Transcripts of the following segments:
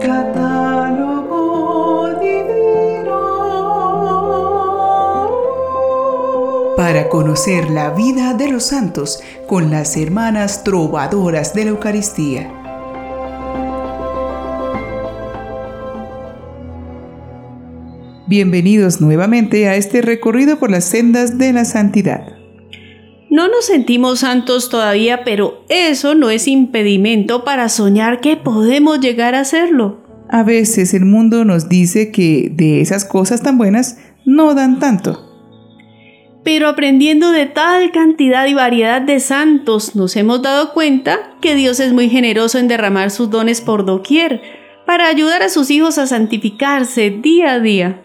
Catálogo divino. Para conocer la vida de los santos con las hermanas trovadoras de la Eucaristía. Bienvenidos nuevamente a este recorrido por las sendas de la santidad. No nos sentimos santos todavía, pero eso no es impedimento para soñar que podemos llegar a serlo. A veces el mundo nos dice que de esas cosas tan buenas no dan tanto. Pero aprendiendo de tal cantidad y variedad de santos, nos hemos dado cuenta que Dios es muy generoso en derramar sus dones por doquier, para ayudar a sus hijos a santificarse día a día.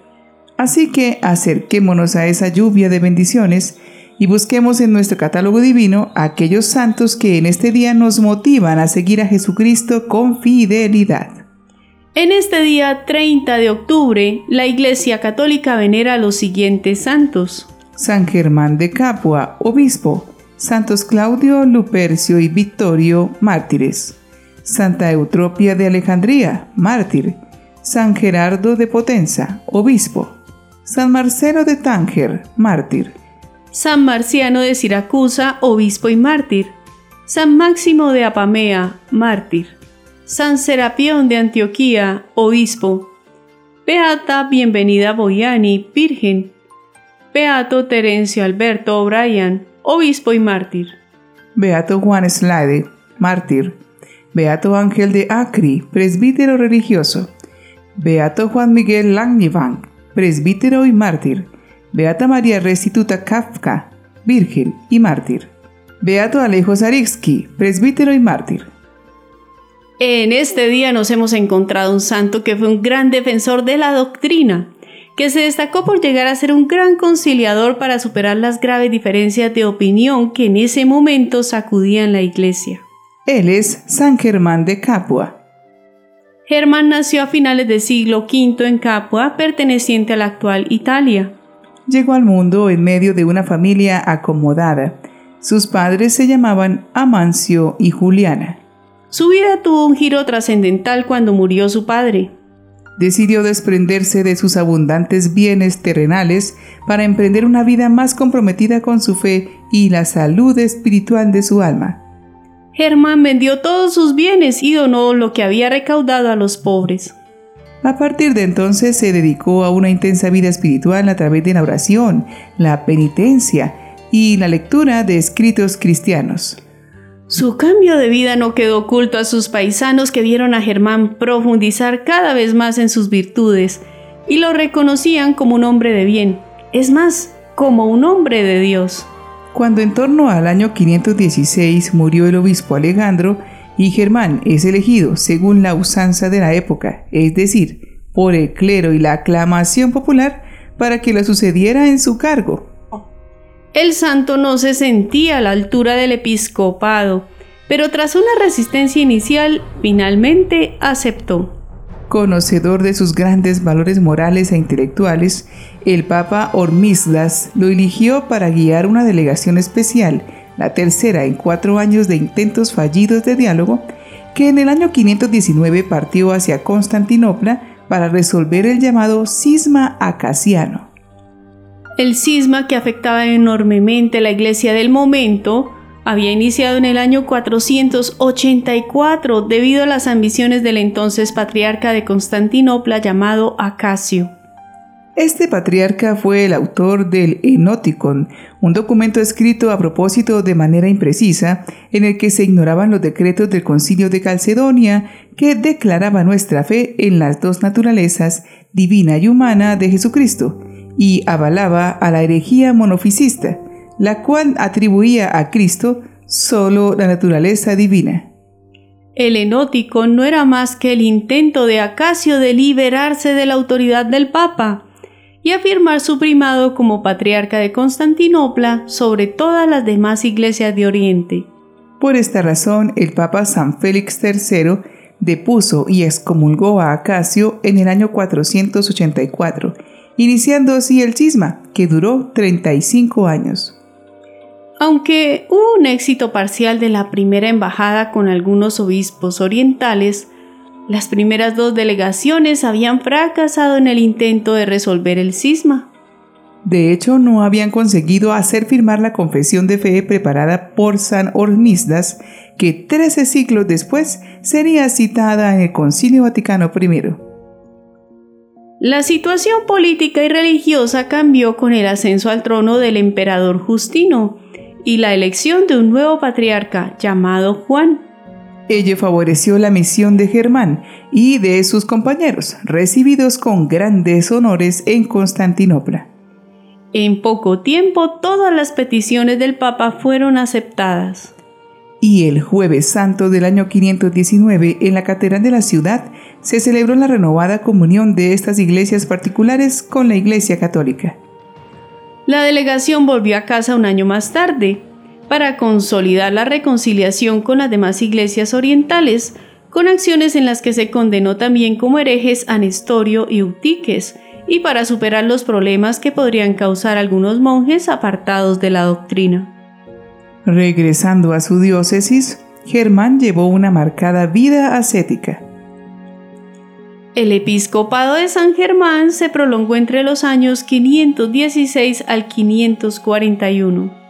Así que acerquémonos a esa lluvia de bendiciones y busquemos en nuestro catálogo divino aquellos santos que en este día nos motivan a seguir a Jesucristo con fidelidad. En este día 30 de octubre, la Iglesia Católica venera a los siguientes santos. San Germán de Capua, obispo. Santos Claudio, Lupercio y Victorio, mártires. Santa Eutropia de Alejandría, mártir. San Gerardo de Potenza, obispo. San Marcelo de Tánger, mártir. San Marciano de Siracusa, obispo y mártir, San Máximo de Apamea, mártir, San Serapión de Antioquía, obispo, Beata Bienvenida Boyani, virgen, Beato Terencio Alberto O'Brien, obispo y mártir, Beato Juan Slade, mártir, Beato Ángel de Acri, presbítero religioso, Beato Juan Miguel Langnivan, presbítero y mártir, Beata María Restituta Kafka, Virgen y Mártir. Beato Alejo Zaritsky, presbítero y mártir. En este día nos hemos encontrado un santo que fue un gran defensor de la doctrina, que se destacó por llegar a ser un gran conciliador para superar las graves diferencias de opinión que en ese momento sacudían la iglesia. Él es San Germán de Capua. Germán nació a finales del siglo V en Capua, perteneciente a la actual Italia. Llegó al mundo en medio de una familia acomodada. Sus padres se llamaban Amancio y Juliana. Su vida tuvo un giro trascendental cuando murió su padre. Decidió desprenderse de sus abundantes bienes terrenales para emprender una vida más comprometida con su fe y la salud espiritual de su alma. Germán vendió todos sus bienes y donó lo que había recaudado a los pobres. A partir de entonces se dedicó a una intensa vida espiritual a través de la oración, la penitencia y la lectura de escritos cristianos. Su cambio de vida no quedó oculto a sus paisanos que vieron a Germán profundizar cada vez más en sus virtudes y lo reconocían como un hombre de bien, es más, como un hombre de Dios. Cuando en torno al año 516 murió el obispo Alejandro, y Germán es elegido según la usanza de la época, es decir, por el clero y la aclamación popular, para que lo sucediera en su cargo. El santo no se sentía a la altura del episcopado, pero tras una resistencia inicial, finalmente aceptó. Conocedor de sus grandes valores morales e intelectuales, el Papa Hormisdas lo eligió para guiar una delegación especial la tercera en cuatro años de intentos fallidos de diálogo, que en el año 519 partió hacia Constantinopla para resolver el llamado cisma acasiano. El cisma que afectaba enormemente la iglesia del momento había iniciado en el año 484 debido a las ambiciones del entonces patriarca de Constantinopla llamado Acasio. Este patriarca fue el autor del Enoticon, un documento escrito a propósito de manera imprecisa en el que se ignoraban los decretos del Concilio de Calcedonia que declaraba nuestra fe en las dos naturalezas, divina y humana, de Jesucristo, y avalaba a la herejía monofisista, la cual atribuía a Cristo solo la naturaleza divina. El Enoticon no era más que el intento de Acacio de liberarse de la autoridad del Papa y afirmar su primado como patriarca de Constantinopla sobre todas las demás iglesias de Oriente. Por esta razón, el Papa San Félix III depuso y excomulgó a Acacio en el año 484, iniciando así el cisma, que duró 35 años. Aunque hubo un éxito parcial de la primera embajada con algunos obispos orientales, Las primeras dos delegaciones habían fracasado en el intento de resolver el cisma. De hecho, no habían conseguido hacer firmar la confesión de fe preparada por San Hormisdas, que trece siglos después sería citada en el Concilio Vaticano I. La situación política y religiosa cambió con el ascenso al trono del emperador Justino y la elección de un nuevo patriarca llamado Juan. Ello favoreció la misión de Germán y de sus compañeros, recibidos con grandes honores en Constantinopla. En poco tiempo todas las peticiones del Papa fueron aceptadas. Y el jueves santo del año 519 en la catedral de la ciudad se celebró la renovada comunión de estas iglesias particulares con la Iglesia Católica. La delegación volvió a casa un año más tarde para consolidar la reconciliación con las demás iglesias orientales, con acciones en las que se condenó también como herejes a Nestorio y Eutiques, y para superar los problemas que podrían causar algunos monjes apartados de la doctrina. Regresando a su diócesis, Germán llevó una marcada vida ascética. El episcopado de San Germán se prolongó entre los años 516 al 541.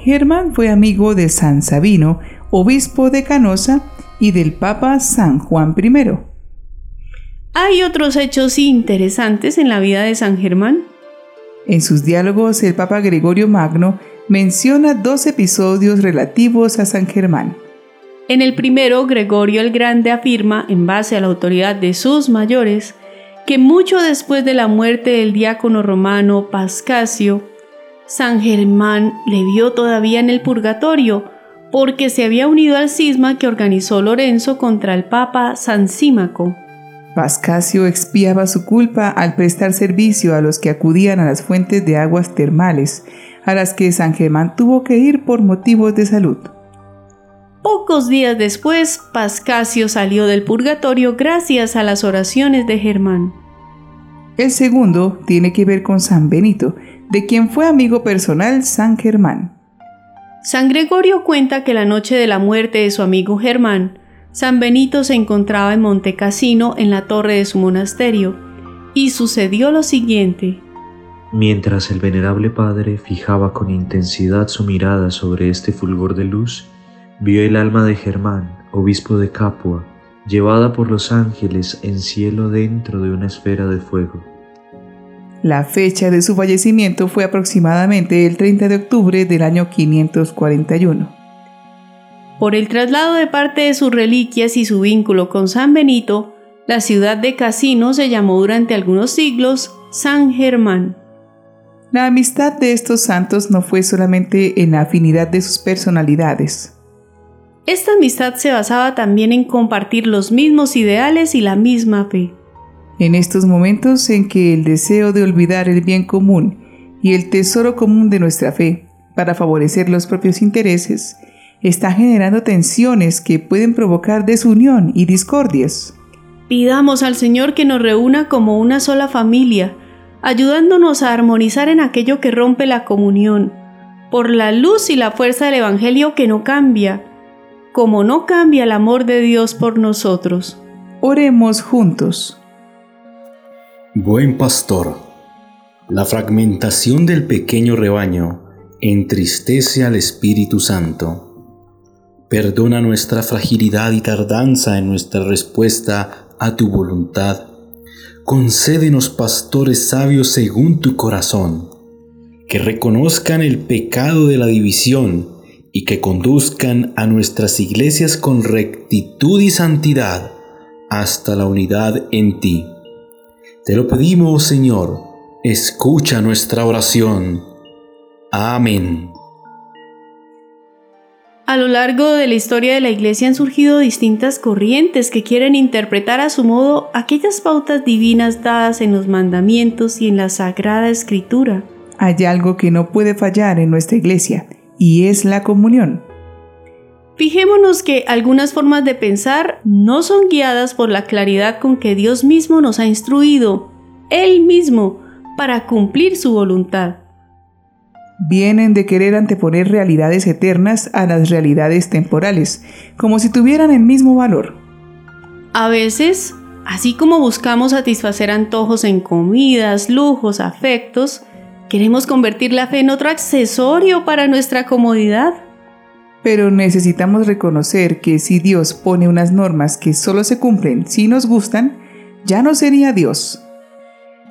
Germán fue amigo de San Sabino, obispo de Canosa, y del Papa San Juan I. Hay otros hechos interesantes en la vida de San Germán. En sus diálogos, el Papa Gregorio Magno menciona dos episodios relativos a San Germán. En el primero, Gregorio el Grande afirma, en base a la autoridad de sus mayores, que mucho después de la muerte del diácono romano Pascasio, San Germán le vio todavía en el purgatorio, porque se había unido al cisma que organizó Lorenzo contra el Papa San Símaco. Pascasio expiaba su culpa al prestar servicio a los que acudían a las fuentes de aguas termales, a las que San Germán tuvo que ir por motivos de salud. Pocos días después, Pascasio salió del purgatorio gracias a las oraciones de Germán. El segundo tiene que ver con San Benito, de quien fue amigo personal San Germán. San Gregorio cuenta que la noche de la muerte de su amigo Germán, San Benito se encontraba en Monte Cassino en la torre de su monasterio, y sucedió lo siguiente. Mientras el venerable padre fijaba con intensidad su mirada sobre este fulgor de luz, vio el alma de Germán, obispo de Capua, llevada por los ángeles en cielo dentro de una esfera de fuego. La fecha de su fallecimiento fue aproximadamente el 30 de octubre del año 541. Por el traslado de parte de sus reliquias y su vínculo con San Benito, la ciudad de Casino se llamó durante algunos siglos San Germán. La amistad de estos santos no fue solamente en la afinidad de sus personalidades. Esta amistad se basaba también en compartir los mismos ideales y la misma fe. En estos momentos en que el deseo de olvidar el bien común y el tesoro común de nuestra fe para favorecer los propios intereses está generando tensiones que pueden provocar desunión y discordias. Pidamos al Señor que nos reúna como una sola familia, ayudándonos a armonizar en aquello que rompe la comunión, por la luz y la fuerza del Evangelio que no cambia, como no cambia el amor de Dios por nosotros. Oremos juntos. Buen pastor, la fragmentación del pequeño rebaño entristece al Espíritu Santo Perdona nuestra fragilidad y tardanza en nuestra respuesta a tu voluntad. Concédenos pastores sabios según tu corazón, que reconozcan el pecado de la división y que conduzcan a nuestras iglesias con rectitud y santidad hasta la unidad en ti. Te lo pedimos, Señor, escucha nuestra oración. Amén. A lo largo de la historia de la Iglesia han surgido distintas corrientes que quieren interpretar a su modo aquellas pautas divinas dadas en los mandamientos y en la Sagrada Escritura. Hay algo que no puede fallar en nuestra Iglesia, y es la comunión. Fijémonos que algunas formas de pensar no son guiadas por la claridad con que Dios mismo nos ha instruido, Él mismo, para cumplir su voluntad vienen de querer anteponer realidades eternas a las realidades temporales, como si tuvieran el mismo valor. A veces, así como buscamos satisfacer antojos en comidas, lujos, afectos, queremos convertir la fe en otro accesorio para nuestra comodidad. Pero necesitamos reconocer que si Dios pone unas normas que solo se cumplen si nos gustan, ya no sería Dios.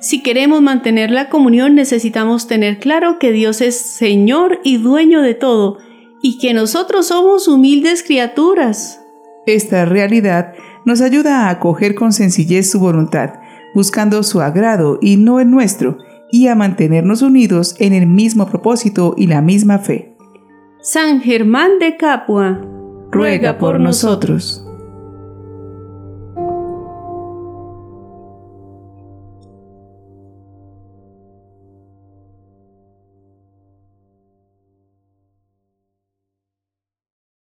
Si queremos mantener la comunión necesitamos tener claro que Dios es Señor y dueño de todo y que nosotros somos humildes criaturas. Esta realidad nos ayuda a acoger con sencillez su voluntad, buscando su agrado y no el nuestro, y a mantenernos unidos en el mismo propósito y la misma fe. San Germán de Capua, ruega por nosotros.